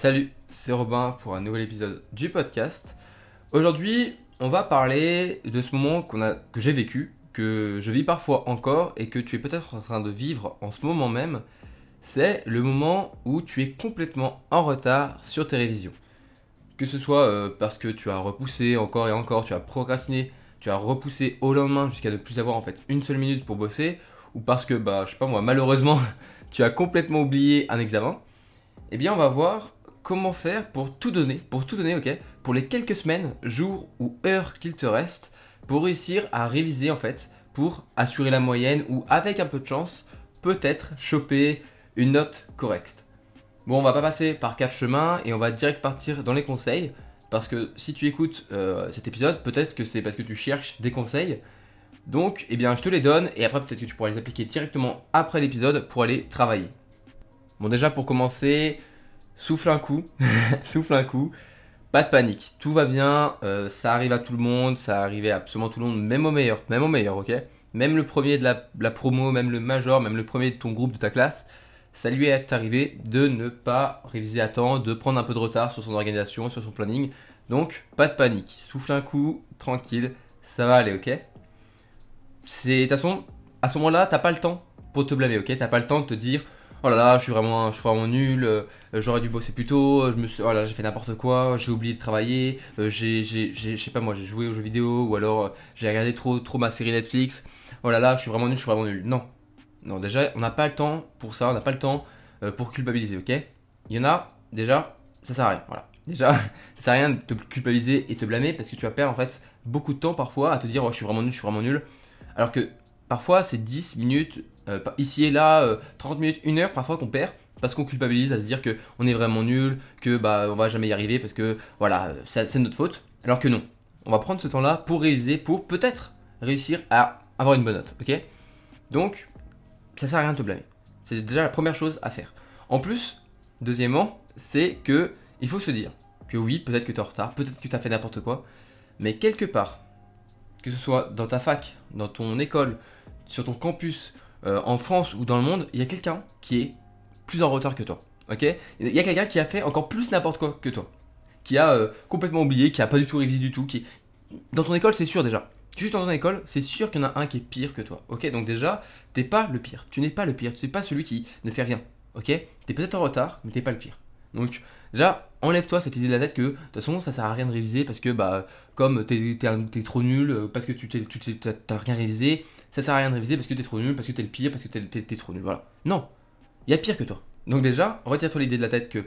Salut, c'est Robin pour un nouvel épisode du podcast. Aujourd'hui, on va parler de ce moment que j'ai vécu, que je vis parfois encore et que tu es peut-être en train de vivre en ce moment même. C'est le moment où tu es complètement en retard sur tes révisions. Que ce soit euh, parce que tu as repoussé encore et encore, tu as procrastiné, tu as repoussé au lendemain jusqu'à ne plus avoir en fait une seule minute pour bosser, ou parce que, bah, je sais pas moi, malheureusement, tu as complètement oublié un examen, eh bien, on va voir comment faire pour tout donner, pour tout donner, ok, pour les quelques semaines, jours ou heures qu'il te reste, pour réussir à réviser en fait, pour assurer la moyenne ou avec un peu de chance, peut-être choper une note correcte. Bon, on va pas passer par quatre chemins et on va direct partir dans les conseils. Parce que si tu écoutes euh, cet épisode, peut-être que c'est parce que tu cherches des conseils. Donc, eh bien, je te les donne et après, peut-être que tu pourras les appliquer directement après l'épisode pour aller travailler. Bon, déjà, pour commencer, souffle un coup. souffle un coup. Pas de panique. Tout va bien. euh, ça arrive à tout le monde. Ça arrive à absolument tout le monde, même au meilleur. Même au meilleur, ok? Même le premier de la, la promo, même le major, même le premier de ton groupe, de ta classe ça lui est arrivé de ne pas réviser à temps, de prendre un peu de retard sur son organisation, sur son planning. Donc, pas de panique. Souffle un coup, tranquille, ça va aller, ok? C'est, de toute façon, à ce moment-là, t'as pas le temps pour te blâmer, ok? T'as pas le temps de te dire, oh là là, je suis vraiment, je suis vraiment nul, euh, j'aurais dû bosser plus tôt, je me suis, oh là, j'ai fait n'importe quoi, j'ai oublié de travailler, euh, j'ai, je sais pas moi, j'ai joué aux jeux vidéo, ou alors euh, j'ai regardé trop, trop ma série Netflix, oh là là, je suis vraiment nul, je suis vraiment nul. Non, non, déjà, on n'a pas le temps pour ça, on n'a pas le temps pour culpabiliser, ok? Il y en a, déjà, ça sert à rien, voilà. Déjà, ça sert à rien de te culpabiliser et te blâmer parce que tu vas perdre en fait beaucoup de temps parfois à te dire, oh, je suis vraiment nul, je suis vraiment nul. Alors que parfois, c'est 10 minutes, euh, ici et là, euh, 30 minutes, 1 heure parfois qu'on perd parce qu'on culpabilise à se dire que on est vraiment nul, que bah on va jamais y arriver parce que voilà, euh, c'est notre faute. Alors que non, on va prendre ce temps-là pour réviser, pour peut-être réussir à avoir une bonne note, ok? Donc, ça sert à rien de te blâmer. C'est déjà la première chose à faire. En plus, deuxièmement, c'est que il faut se dire que oui, peut-être que tu es en retard, peut-être que tu as fait n'importe quoi, mais quelque part, que ce soit dans ta fac, dans ton école, sur ton campus, euh, en France ou dans le monde, il y a quelqu'un qui est plus en retard que toi. Ok? Il y a quelqu'un qui a fait encore plus n'importe quoi que toi. Qui a euh, complètement oublié, qui a pas du tout révisé du tout, qui dans ton école, c'est sûr déjà. Juste dans ton école, c'est sûr qu'il y en a un qui est pire que toi. Ok, donc déjà, t'es pas le pire. Tu n'es pas le pire. Tu n'es pas celui qui ne fait rien. Ok? T'es peut-être en retard, mais t'es pas le pire. Donc, déjà, enlève-toi cette idée de la tête que de toute façon, ça sert à rien de réviser parce que, bah, comme t'es, t'es t'es trop nul, euh, parce que tu t'es, tu t'as rien révisé, ça sert à rien de réviser parce que t'es trop nul, parce que t'es le pire, parce que t'es, trop nul. Voilà. Non Il y a pire que toi. Donc, déjà, retire-toi l'idée de la tête que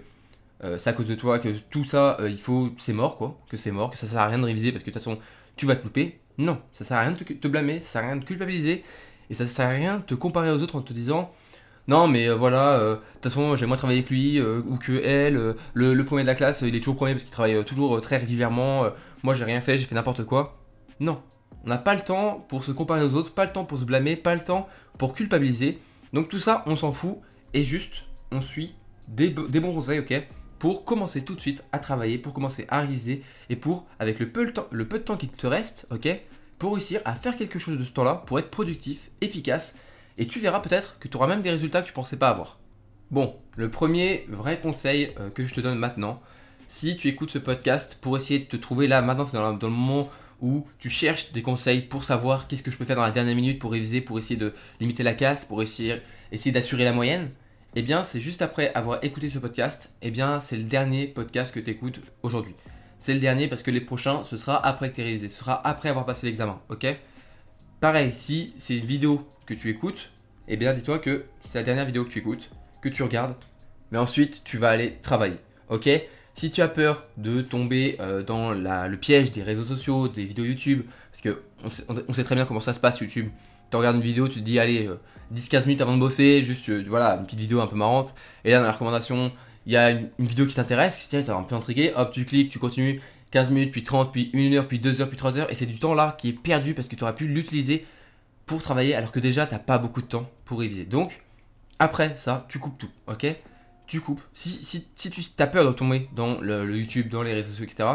euh, c'est à cause de toi, que tout ça, euh, il faut, c'est mort, quoi. Que c'est mort, que ça sert à rien de réviser parce que de toute façon, tu vas te louper. Non, ça sert à rien de te, blâmer, ça sert à rien de culpabiliser, et ça sert à rien de te comparer aux autres en te disant non mais euh, voilà, de toute façon j'ai moins travaillé avec lui ou que elle, le, le premier de la classe il est toujours premier parce qu'il travaille toujours très régulièrement, moi j'ai rien fait, j'ai fait n'importe quoi. Non, on n'a pas le temps pour se comparer aux autres, pas le temps pour se blâmer, pas le temps pour culpabiliser. Donc tout ça on s'en fout et juste on suit des, bo- des bons conseils, ok pour commencer tout de suite à travailler, pour commencer à réviser et pour, avec le peu, temps- le peu de temps qui te reste, ok, pour réussir à faire quelque chose de ce temps-là, pour être productif, efficace, et tu verras peut-être que tu auras même des résultats que tu pensais pas avoir. Bon, le premier vrai conseil euh, que je te donne maintenant, si tu écoutes ce podcast pour essayer de te trouver là, maintenant c'est dans le moment où tu cherches des conseils pour savoir qu'est-ce que je peux faire dans la dernière minute pour réviser, pour essayer de limiter la casse, pour essayer, d'assurer la moyenne, eh bien, c'est juste après avoir écouté ce podcast, eh bien, c'est le dernier podcast que tu écoutes aujourd'hui. C'est le dernier parce que les prochains, ce sera après que tu révisé, ce sera après avoir passé l'examen, ok? Pareil, si c'est une vidéo que tu écoutes, eh bien, dis-toi que c'est la dernière vidéo que tu écoutes, que tu regardes, mais ensuite, tu vas aller travailler, ok? Si tu as peur de tomber euh, dans le piège des réseaux sociaux, des vidéos YouTube, parce que on sait, très bien comment ça se passe YouTube, tu regardes une vidéo, tu te dis, allez, euh, 10-15 minutes avant de bosser, juste euh, voilà, une petite vidéo un peu marrante. Et là, dans la recommandation, il y a une, vidéo qui t'intéresse, tu es un peu intrigué, hop, tu cliques, tu continues 15 minutes, puis 30, puis 1 heure, puis 2 heures, puis 3 heures. Et c'est du temps là qui est perdu parce que tu aurais pu l'utiliser pour travailler alors que déjà, tu pas beaucoup de temps pour réviser. Donc, après ça, tu coupes tout, ok? Tu coupes. Si, si, si tu as peur de tomber dans le, YouTube, dans les réseaux sociaux, etc.,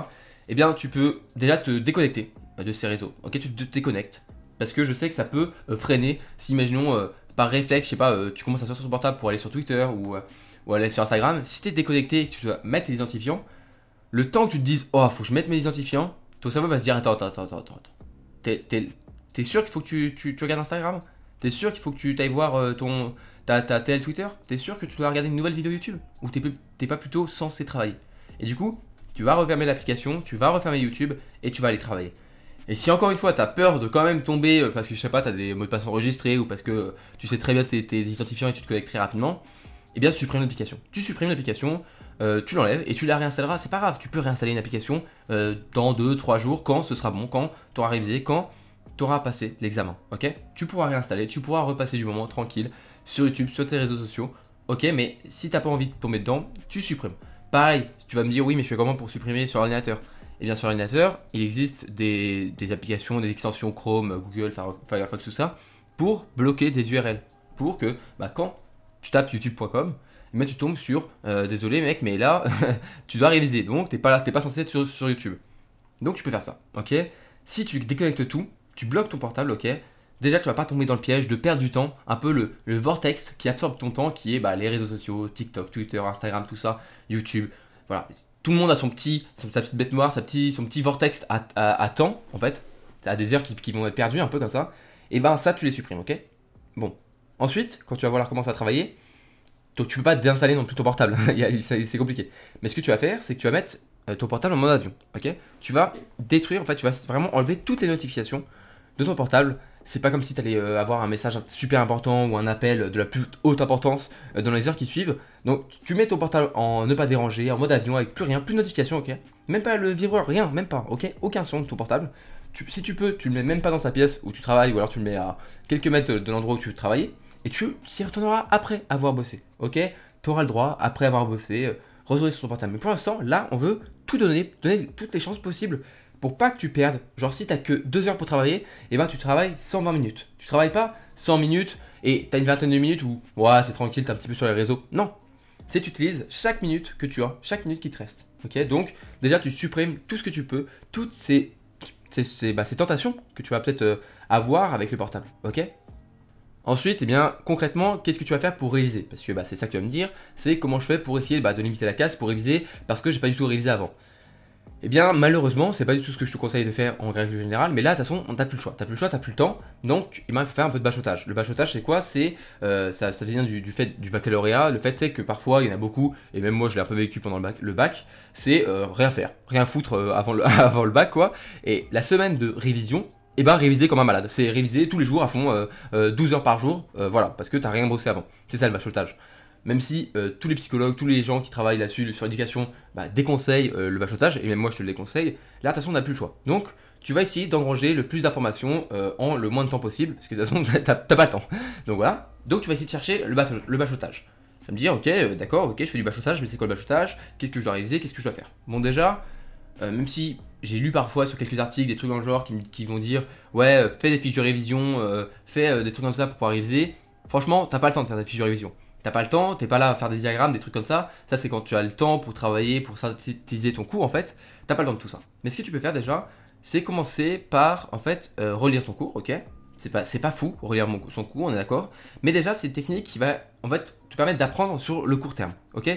eh bien, tu peux déjà te déconnecter euh, de ces réseaux, ok Tu te déconnectes. Parce que je sais que ça peut euh, freiner si, imaginons, euh, par réflexe, je sais pas, tu commences à sortir ton portable pour aller sur Twitter ou, ou aller sur Instagram, si tu es déconnecté et que tu dois mettre tes identifiants, le temps que tu te dises oh faut que je mette mes identifiants, ton cerveau va se dire attends attends attends attends attends. T'es, sûr qu'il faut que tu, tu, tu regardes Instagram? T'es sûr qu'il faut que tu ailles voir ton ta, ta tel Twitter T'es sûr que tu dois regarder une nouvelle vidéo YouTube? Ou t'es, pas plutôt censé travailler? Et du coup, tu vas refermer l'application, tu vas refermer YouTube et tu vas aller travailler. Et si encore une fois tu as peur de quand même tomber euh, parce que je sais pas, tu as des mots de passe enregistrés ou parce que tu sais très bien tes, identifiants et tu te connectes très rapidement, eh bien tu supprimes l'application. Tu supprimes l'application, euh, tu l'enlèves et tu la réinstalleras, c'est pas grave, tu peux réinstaller une application euh, dans 2-3 jours quand ce sera bon, quand tu auras révisé, quand tu auras passé l'examen, ok? Tu pourras réinstaller, tu pourras repasser du moment tranquille sur YouTube, sur tes réseaux sociaux, ok? Mais si t'as pas envie de tomber dedans, tu supprimes. Pareil, tu vas me dire oui mais je fais comment pour supprimer sur ordinateur? Et bien sur ordinateur, il existe des, applications, des extensions Chrome, Google, Firefox, tout ça, pour bloquer des URL. Pour que bah, quand tu tapes youtube.com, mais tu tombes sur euh, désolé mec, mais là tu dois réviser, donc t'es pas t'es pas censé être sur, YouTube. Donc tu peux faire ça, ok? Si tu déconnectes tout, tu bloques ton portable, ok Déjà, tu vas pas tomber dans le piège de perdre du temps, un peu le, le vortex qui absorbe ton temps, qui est bah, les réseaux sociaux, TikTok, Twitter, Instagram, tout ça, YouTube. Voilà, tout le monde a son petit, sa petite bête noire, sa petit, son petit vortex à, temps, en fait. À des heures qui, vont être perdues, un peu comme ça. Et ben ça, tu les supprimes, ok Bon. Ensuite, quand tu vas vouloir commencer à travailler, donc tu peux pas déinstaller non plus ton portable. c'est compliqué. Mais ce que tu vas faire, c'est que tu vas mettre euh, ton portable en mode avion, ok Tu vas détruire, en fait, tu vas vraiment enlever toutes les notifications de ton portable c'est pas comme si tu allais euh, avoir un message super important ou un appel de la plus haute importance euh, dans les heures qui suivent. Donc tu mets ton portable en ne pas déranger, en mode avion avec plus rien, plus de notification, ok? Même pas le vibreur, rien, même pas, ok? Aucun son de ton portable. si tu peux, tu le mets même pas dans sa pièce où tu travailles ou alors tu le mets à quelques mètres de l'endroit où tu travailles et tu y retourneras après avoir bossé, ok? Tu auras le droit, après avoir bossé, euh, retourner sur ton portable. Mais pour l'instant, là, on veut tout donner, donner toutes les chances possibles pour pas que tu perdes. Genre, si t'as que 2 heures pour travailler, et eh ben tu travailles 120 minutes. Tu travailles pas 100 minutes et t'as une vingtaine de minutes où, ouais, c'est tranquille, t'es un petit peu sur les réseaux. Non. C'est tu utilises chaque minute que tu as, chaque minute qui te reste. Ok? Donc, déjà, tu supprimes tout ce que tu peux, toutes ces, ces, bah, tentations que tu vas peut-être euh, avoir avec le portable. Ok? Ensuite, eh bien, concrètement, qu'est-ce que tu vas faire pour réviser? Parce que bah, c'est ça que tu vas me dire, c'est comment je fais pour essayer bah, de limiter la casse pour réviser parce que j'ai pas du tout révisé avant. Eh bien, malheureusement, c'est pas du tout ce que je te conseille de faire en règle générale, mais là, de toute façon, t'as plus le choix. T'as plus le choix, t'as plus le temps, donc il faut faire un peu de bachotage. Le bachotage, c'est quoi? C'est euh, ça, ça vient du, fait du baccalauréat. Le fait, c'est que parfois, il y en a beaucoup, et même moi, je l'ai un peu vécu pendant le bac. Le bac, c'est euh, rien faire, rien foutre euh, avant, le, bac, quoi. Et la semaine de révision, et eh ben réviser comme un malade. C'est réviser tous les jours à fond, 12 heures par jour, voilà, parce que t'as rien bossé avant. C'est ça le bachotage même si euh, tous les psychologues, tous les gens qui travaillent là-dessus, sur l'éducation, bah, déconseillent euh, le bachotage, et même moi je te le déconseille, là, de toute façon, on n'a plus le choix. Donc, tu vas essayer d'engranger le plus d'informations euh, en le moins de temps possible, parce que de toute façon, t'as pas le temps. Donc voilà. Donc, tu vas essayer de chercher le, bachotage. Tu vas me dire, ok, d'accord, ok, je fais du bachotage, mais c'est quoi le bachotage? Qu'est-ce que je dois réaliser? Qu'est-ce que je dois faire? Bon, déjà, même si j'ai lu parfois sur quelques articles des trucs dans le genre qui, qui vont dire, ouais, fais des fiches de révision, fais des trucs comme ça pour pouvoir réviser. Franchement, t'as pas le temps de faire des fiches de révision. T'as pas le temps, t'es pas là à faire des diagrammes, des trucs comme ça. Ça, c'est quand tu as le temps pour travailler, pour synthétiser ton cours, en fait. T'as pas le temps de tout ça. Mais ce que tu peux faire déjà, c'est commencer par, en fait, euh, relire ton cours, ok? C'est pas, c'est pas fou, relire son cours, on est d'accord. Mais déjà, c'est une technique qui va, en fait, te permettre d'apprendre sur le court terme, ok?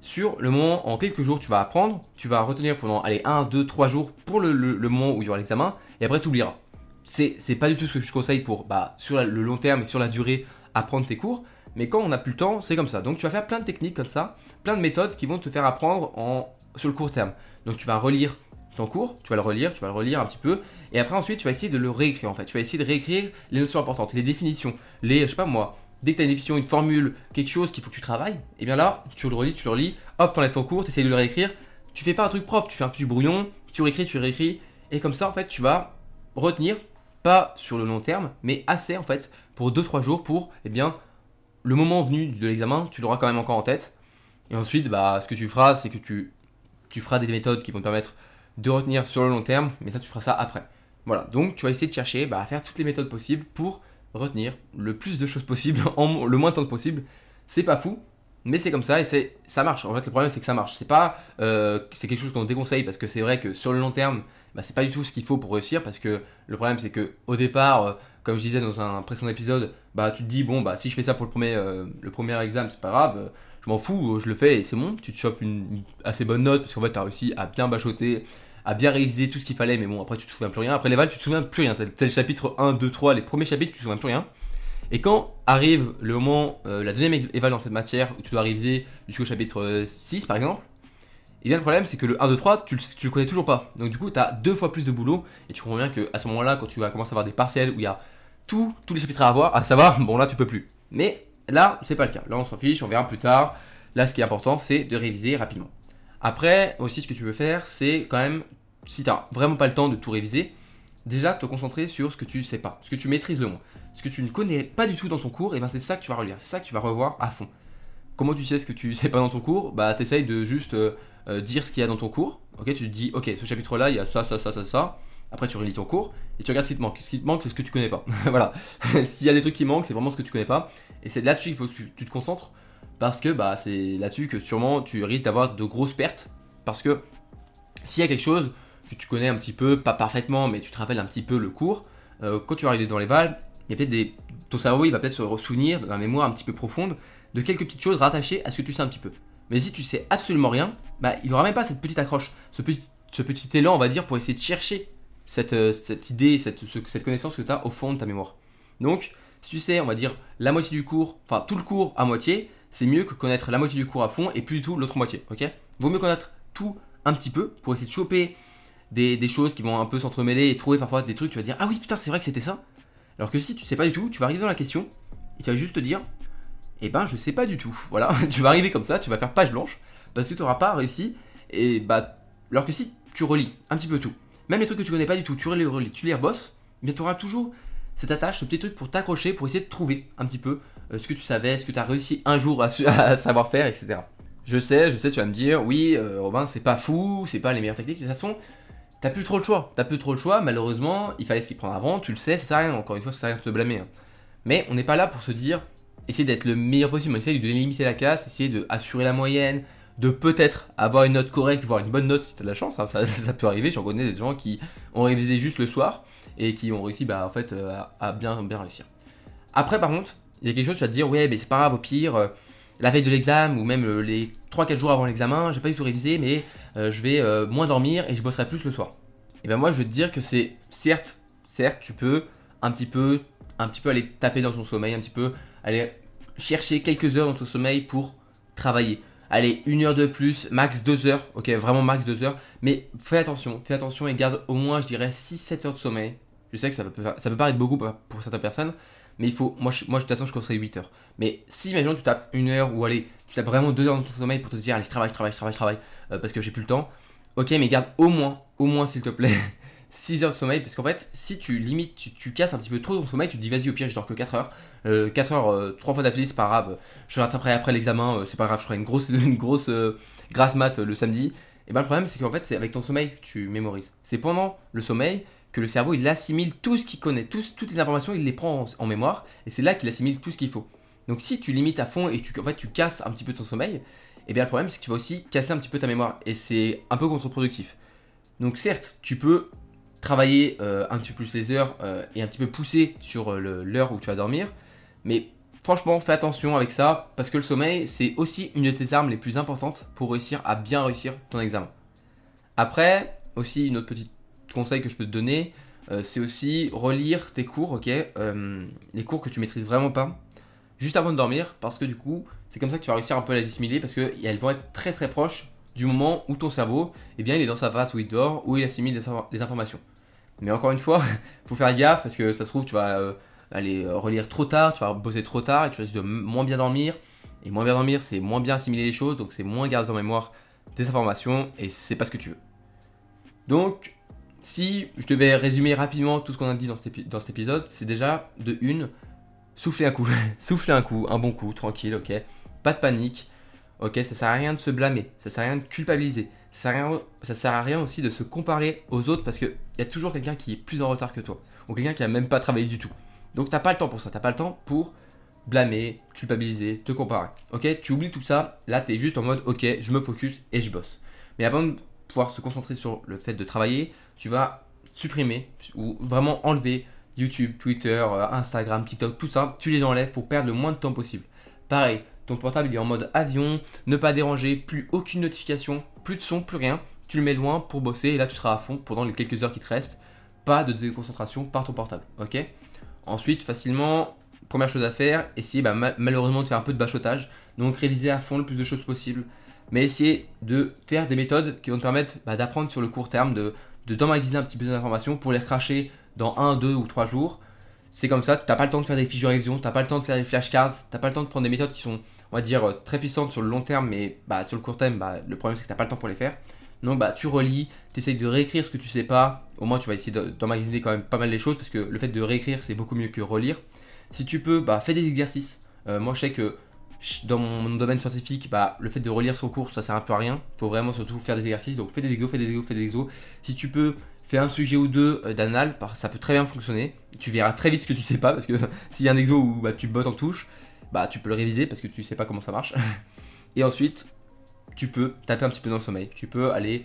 Sur le moment, en quelques jours, tu vas apprendre, tu vas retenir pendant, allez, 1, 2, 3 jours pour le, moment où il y aura l'examen, et après, tu oublieras. C'est, c'est pas du tout ce que je conseille pour, bah, sur le long terme et sur la durée, apprendre tes cours. Mais quand on n'a plus le temps, c'est comme ça. Donc tu vas faire plein de techniques comme ça, plein de méthodes qui vont te faire apprendre en, sur le court terme. Donc tu vas relire ton cours, tu vas le relire, tu vas le relire un petit peu, et après ensuite tu vas essayer de le réécrire en fait. Tu vas essayer de réécrire les notions importantes, les définitions, les, je sais pas moi, dès que tu as une définition, une formule, quelque chose qu'il faut que tu travailles, et bien là, tu le relis, tu le relis, hop, t'enlèves ton cours, tu essayes de le réécrire. Tu fais pas un truc propre, tu fais un petit brouillon, tu réécris, tu réécris, et comme ça en fait tu vas retenir, pas sur le long terme, mais assez en fait, pour 2-3 jours pour, eh bien, le moment venu de l'examen, tu l'auras quand même encore en tête. Et ensuite, bah, ce que tu feras, c'est que tu, tu feras des méthodes qui vont te permettre de retenir sur le long terme, mais ça, tu feras ça après. Voilà, donc tu vas essayer de chercher bah, à faire toutes les méthodes possibles pour retenir le plus de choses possible en le moins de temps possible. C'est pas fou, mais c'est comme ça et c'est ça marche. En fait, le problème c'est que ça marche. C'est pas euh, c'est quelque chose qu'on déconseille parce que c'est vrai que sur le long terme, bah, c'est pas du tout ce qu'il faut pour réussir parce que le problème c'est que au départ, euh, comme je disais dans un précédent épisode, bah tu te dis bon bah si je fais ça pour le premier euh, le premier examen c'est pas grave, je m'en fous, je le fais et c'est bon, tu te chopes une, assez bonne note parce qu'en fait tu as réussi à bien bachoter, à bien réviser tout ce qu'il fallait, mais bon, après tu te souviens plus rien. Après les vals, tu te souviens plus rien. Tel, le chapitre 1, 2, 3, les premiers chapitres, tu te souviens plus rien. Et quand arrive le moment, euh, la deuxième éval dans cette matière, où tu dois réviser jusqu'au chapitre 6 par exemple, et bien le problème c'est que le 1, 2, 3, tu, tu le connais toujours pas. Donc du coup, tu as deux fois plus de boulot, et tu comprends bien qu'à ce moment-là, quand tu vas commencer à avoir des partiels où il y a tous les chapitres à avoir, à savoir, bon là tu peux plus. Mais là, c'est pas le cas. Là, on s'en fiche, on verra plus tard. Là, ce qui est important, c'est de réviser rapidement. Après, aussi, ce que tu veux faire, c'est quand même, si tu n'as vraiment pas le temps de tout réviser, déjà te concentrer sur ce que tu sais pas, ce que tu maîtrises le moins. Ce que tu ne connais pas du tout dans ton cours, et ben c'est ça que tu vas relire, c'est ça que tu vas revoir à fond. Comment tu sais ce que tu sais pas dans ton cours? Bah, t'essayes de juste euh, euh, dire ce qu'il y a dans ton cours. Ok, tu te dis, ok, ce chapitre-là, il y a ça, ça, ça, ça. Après, tu relis ton cours et tu regardes ce qui te manque. Ce qui te manque, c'est ce que tu connais pas. voilà. S'il y a des trucs qui manquent, c'est vraiment ce que tu connais pas. Et c'est là-dessus qu'il faut que tu, te concentres parce que bah, c'est là-dessus que sûrement tu risques d'avoir de grosses pertes. Parce que s'il y a quelque chose que tu connais un petit peu, pas parfaitement, mais tu te rappelles un petit peu le cours, euh, quand tu vas arriver dans les vals, il y a peut-être des. Ton cerveau, il va peut-être se souvenir dans la mémoire un petit peu profonde de quelques petites choses rattachées à ce que tu sais un petit peu. Mais si tu sais absolument rien, bah, il n'aura même pas cette petite accroche, ce petit, ce petit élan, on va dire, pour essayer de chercher cette, euh, cette idée, cette, cette connaissance que tu as au fond de ta mémoire. Donc, si tu sais, on va dire, la moitié du cours, enfin tout le cours à moitié, c'est mieux que connaître la moitié du cours à fond et plus du tout l'autre moitié, ok? Vaut mieux connaître tout un petit peu pour essayer de choper des, choses qui vont un peu s'entremêler et trouver parfois des trucs, tu vas dire, ah oui, putain, c'est vrai que c'était ça. Alors que si tu sais pas du tout, tu vas arriver dans la question et tu vas juste te dire, eh ben, je sais pas du tout. Voilà, tu vas arriver comme ça, tu vas faire page blanche parce que tu n'auras pas réussi. Et bah, alors que si tu relis un petit peu tout, même les trucs que tu connais pas du tout, tu les relis, tu les rebosses, mais tu auras toujours cette attache, ce petit truc pour t'accrocher, pour essayer de trouver un petit peu euh, ce que tu savais, ce que tu as réussi un jour à, savoir faire, etc. Je sais, je sais, tu vas me dire, oui, euh, Robin, c'est pas fou, c'est pas les meilleures techniques, de toute façon, t'as plus trop le choix. T'as plus trop le choix, malheureusement, il fallait s'y prendre avant, tu le sais, ça sert à rien, encore une fois, ça sert à rien de te blâmer. Hein. Mais on n'est pas là pour se dire, essayer d'être le meilleur possible, on essaye de limiter la casse, essayer d'assurer la moyenne, de peut-être avoir une note correcte, voire une bonne note si tu as de la chance, hein, ça, peut arriver, j'en connais des gens qui ont révisé juste le soir et qui ont réussi bah, en fait, euh, à, bien, bien réussir. Après par contre, il y a quelque chose, tu vas te dire, ouais, mais c'est pas grave, au pire, euh, la veille de l'examen ou même euh, les 3-4 jours avant l'examen, j'ai pas du tout révisé, mais je vais moins dormir et je bosserai plus le soir. Et ben moi je veux te dire que c'est certes, certes, tu peux un petit peu, un petit peu aller taper dans ton sommeil, un petit peu aller chercher quelques heures dans ton sommeil pour travailler allez, une heure de plus, max deux heures, ok, vraiment max deux heures, mais fais attention, fais attention et garde au moins, je dirais, 6-7 heures de sommeil. Je sais que ça peut, ça peut paraître beaucoup pour certaines personnes, mais il faut, moi, je, moi de toute façon, je conseille 8 heures. Mais si, imaginons, tu tapes une heure ou allez, tu tapes vraiment deux heures dans ton sommeil pour te dire, allez, je travaille, je travaille, je travaille, je travaille, euh, parce que j'ai plus le temps, ok, mais garde au moins, au moins, s'il te plaît, 6 heures de sommeil, parce qu'en fait, si tu limites, tu, casses un petit peu trop ton sommeil, tu te dis vas-y, au pire, je dors que 4 heures. 4 euh, heures, euh, 3 fois d'affilée, c'est pas grave. Je rattraperai après l'examen, euh, c'est pas grave, je ferai une grosse, une grosse grasse mat le samedi. Et ben le problème, c'est qu'en fait, c'est avec ton sommeil que tu mémorises. C'est pendant le sommeil que le cerveau il assimile tout ce qu'il connaît, toutes les informations, il les prend en, mémoire, et c'est là qu'il assimile tout ce qu'il faut. Donc si tu limites à fond et tu, en fait, tu casses un petit peu ton sommeil, et bien le problème c'est que tu vas aussi casser un petit peu ta mémoire, et c'est un peu contre-productif. Donc certes, tu peux travailler euh, un petit peu plus les heures euh, et un petit peu pousser sur euh, l'heure où tu vas dormir. Mais franchement, fais attention avec ça parce que le sommeil, c'est aussi une de tes armes les plus importantes pour réussir à bien réussir ton examen. Après, aussi, une autre petite conseil que je peux te donner, c'est aussi relire tes cours, ok Les cours que tu maîtrises vraiment pas, juste avant de dormir, parce que du coup, c'est comme ça que tu vas réussir un peu à les assimiler parce qu'elles vont être très très proches du moment où ton cerveau, eh bien, il est dans sa phase où il dort, où il assimile les informations. Mais encore une fois, faut faire gaffe parce que ça se trouve, tu vas euh, aller relire trop tard, tu vas bosser trop tard et tu risques de moins bien dormir. Et moins bien dormir, c'est moins bien assimiler les choses, donc c'est moins garder en mémoire des informations et c'est pas ce que tu veux. Donc, si je devais résumer rapidement tout ce qu'on a dit dans cet épisode, c'est déjà de une, souffler un coup, souffler un coup, un bon coup, tranquille, ok, pas de panique, ok, ça sert à rien de se blâmer, ça sert à rien de culpabiliser, ça sert à rien, sert à rien aussi de se comparer aux autres parce qu'il y a toujours quelqu'un qui est plus en retard que toi ou quelqu'un qui a même pas travaillé du tout. Donc t'as pas le temps pour ça, t'as pas le temps pour blâmer, culpabiliser, te comparer. Ok, tu oublies tout ça, là tu es juste en mode ok, je me focus et je bosse. Mais avant de pouvoir se concentrer sur le fait de travailler, tu vas supprimer ou vraiment enlever YouTube, Twitter, euh, Instagram, TikTok, tout ça, tu les enlèves pour perdre le moins de temps possible. Pareil, ton portable est en mode avion, ne pas déranger, plus aucune notification, plus de son, plus rien. Tu le mets loin pour bosser et là tu seras à fond pendant les quelques heures qui te restent. Pas de déconcentration par ton portable, ok? Ensuite, facilement, première chose à faire, essayer bah, malheureusement de faire un peu de bachotage. Donc réviser à fond le plus de choses possible. Mais essayer de faire des méthodes qui vont te permettre bah, d'apprendre sur le court terme, de, de d'emmagasiner un petit peu d'informations pour les cracher dans 1, 2 ou 3 jours. C'est comme ça, tu n'as pas le temps de faire des fiches de révision, tu n'as pas le temps de faire des flashcards, tu n'as pas le temps de prendre des méthodes qui sont, on va dire, très puissantes sur le long terme, mais bah, sur le court terme, bah, le problème c'est que tu n'as pas le temps pour les faire. Donc bah, tu relis, tu essayes de réécrire ce que tu sais pas, au moins tu vas essayer d'emmagasiner quand même pas mal les choses, parce que le fait de réécrire c'est beaucoup mieux que relire. Si tu peux, bah, fais des exercices. Euh, moi je sais que dans mon domaine scientifique, bah, le fait de relire son cours, ça sert un peu à rien. Il faut vraiment surtout faire des exercices. Donc fais des exos, fais des exos, fais des exos. Si tu peux, fais un sujet ou deux euh, d'anal, ça peut très bien fonctionner. Tu verras très vite ce que tu sais pas, parce que s'il y a un exo où bah, tu bottes en touche, bah, tu peux le réviser parce que tu sais pas comment ça marche. Et ensuite, tu peux taper un petit peu dans le sommeil. Tu peux aller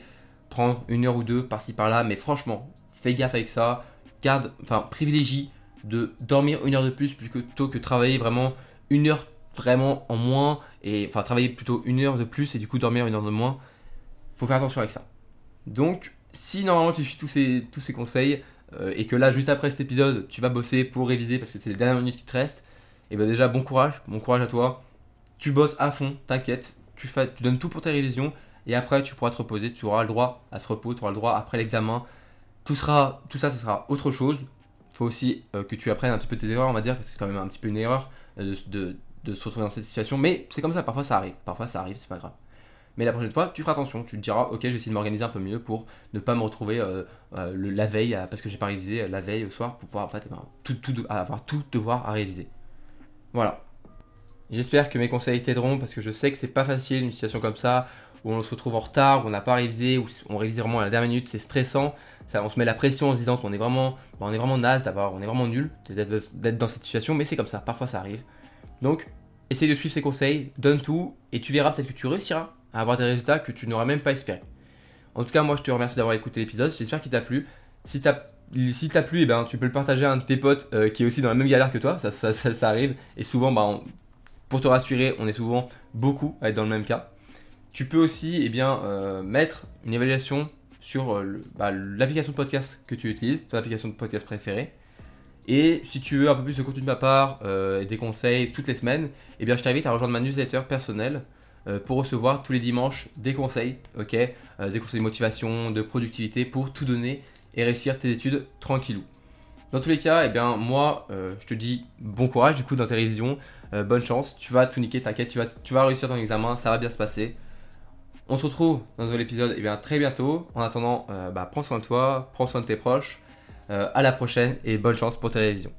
prendre une heure ou deux par-ci par-là, mais franchement, fais gaffe avec ça. Garde, enfin, privilégie de dormir une heure de plus plutôt que travailler vraiment une heure vraiment en moins et enfin travailler plutôt une heure de plus et du coup dormir une heure de moins. Faut faire attention avec ça. Donc, si normalement tu suis tous ces, tous ces conseils euh, et que là, juste après cet épisode, tu vas bosser pour réviser parce que c'est les dernières minutes qui te restent, et eh bien déjà, bon courage, bon courage à toi. Tu bosses à fond, t'inquiète, tu, fais, tu donnes tout pour tes révisions et après tu pourras te reposer, tu auras le droit à ce repos, tu auras le droit après l'examen. Tout, sera, tout ça, ce sera autre chose. Faut aussi euh, que tu apprennes un petit peu tes erreurs, on va dire, parce que c'est quand même un petit peu une erreur euh, de, de se retrouver dans cette situation. Mais c'est comme ça, parfois ça arrive. Parfois ça arrive, c'est pas grave. Mais la prochaine fois, tu feras attention. Tu te diras, ok, j'essaie de m'organiser un peu mieux pour ne pas me retrouver euh, euh, la veille, parce que j'ai pas révisé euh, la veille au soir, pour pouvoir en fait, ben, tout, avoir tout devoir à réviser. Voilà. J'espère que mes conseils t'aideront parce que je sais que c'est pas facile une situation comme ça où on se retrouve en retard, où on n'a pas révisé, où on révise vraiment à la dernière minute, c'est stressant. Ça, on se met la pression en se disant qu'on est vraiment, bah, on est vraiment naze d'avoir, on est vraiment nul d'être dans cette situation, mais c'est comme ça. Parfois ça arrive. Donc, essaye de suivre ses conseils, donne tout, et tu verras peut-être que tu réussiras avoir des résultats que tu n'auras même pas espéré. En tout cas, moi je te remercie d'avoir écouté l'épisode, j'espère qu'il t'a plu. Si t'as si plu, eh ben, tu peux le partager à un de tes potes euh, qui est aussi dans la même galère que toi, ça, ça, arrive. Et souvent, bah, pour te rassurer, on est souvent beaucoup à être dans le même cas. Tu peux aussi eh bien, euh, mettre une évaluation sur euh, bah, l'application de podcast que tu utilises, ton application de podcast préférée. Et si tu veux un peu plus de contenu de ma part et des conseils toutes les semaines, eh bien je t'invite à rejoindre ma newsletter personnelle pour recevoir tous les dimanches des conseils, ok, euh, des conseils de motivation, de productivité pour tout donner et réussir tes études tranquillou. Dans tous les cas, eh bien moi je te dis bon courage du coup dans tes révisions, bonne chance, tu vas tout niquer, t'inquiète, tu vas, tu vas réussir ton examen, ça va bien se passer. On se retrouve dans un épisode eh bien, très bientôt. En attendant, bah, prends soin de toi, prends soin de tes proches. Euh, à la prochaine et bonne chance pour tes révisions.